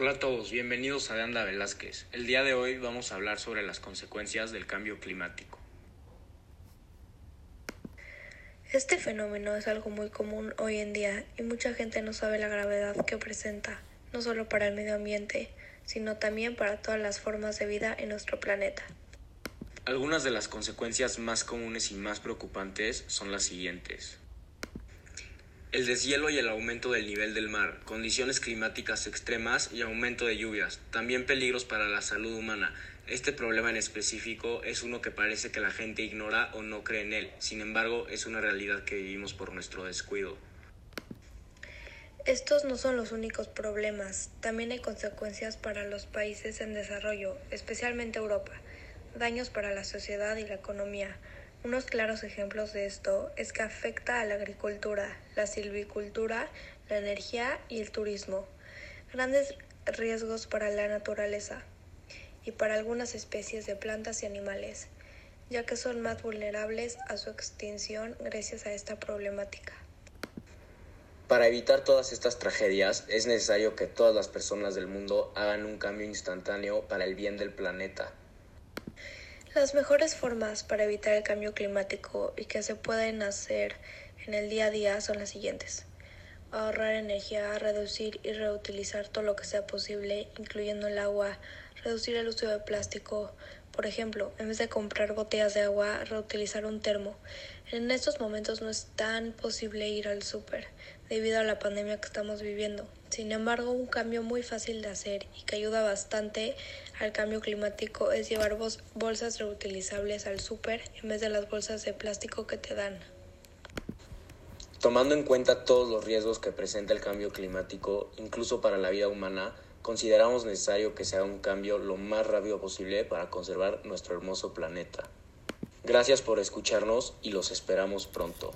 Hola a todos, bienvenidos a De Anda Velázquez. El día de hoy vamos a hablar sobre las consecuencias del cambio climático. Este fenómeno es algo muy común hoy en día y mucha gente no sabe la gravedad que presenta, no solo para el medio ambiente, sino también para todas las formas de vida en nuestro planeta. Algunas de las consecuencias más comunes y más preocupantes son las siguientes. El deshielo y el aumento del nivel del mar, condiciones climáticas extremas y aumento de lluvias, también peligros para la salud humana. Este problema en específico es uno que parece que la gente ignora o no cree en él, sin embargo es una realidad que vivimos por nuestro descuido. Estos no son los únicos problemas, también hay consecuencias para los países en desarrollo, especialmente Europa, daños para la sociedad y la economía. Unos claros ejemplos de esto es que afecta a la agricultura, la silvicultura, la energía y el turismo. Grandes riesgos para la naturaleza y para algunas especies de plantas y animales, ya que son más vulnerables a su extinción gracias a esta problemática. Para evitar todas estas tragedias es necesario que todas las personas del mundo hagan un cambio instantáneo para el bien del planeta. Las mejores formas para evitar el cambio climático y que se pueden hacer en el día a día son las siguientes. Ahorrar energía, reducir y reutilizar todo lo que sea posible, incluyendo el agua, reducir el uso de plástico, por ejemplo, en vez de comprar botellas de agua, reutilizar un termo. En estos momentos no es tan posible ir al súper debido a la pandemia que estamos viviendo. Sin embargo, un cambio muy fácil de hacer y que ayuda bastante al cambio climático es llevar bolsas reutilizables al súper en vez de las bolsas de plástico que te dan. Tomando en cuenta todos los riesgos que presenta el cambio climático, incluso para la vida humana, consideramos necesario que se haga un cambio lo más rápido posible para conservar nuestro hermoso planeta. Gracias por escucharnos y los esperamos pronto.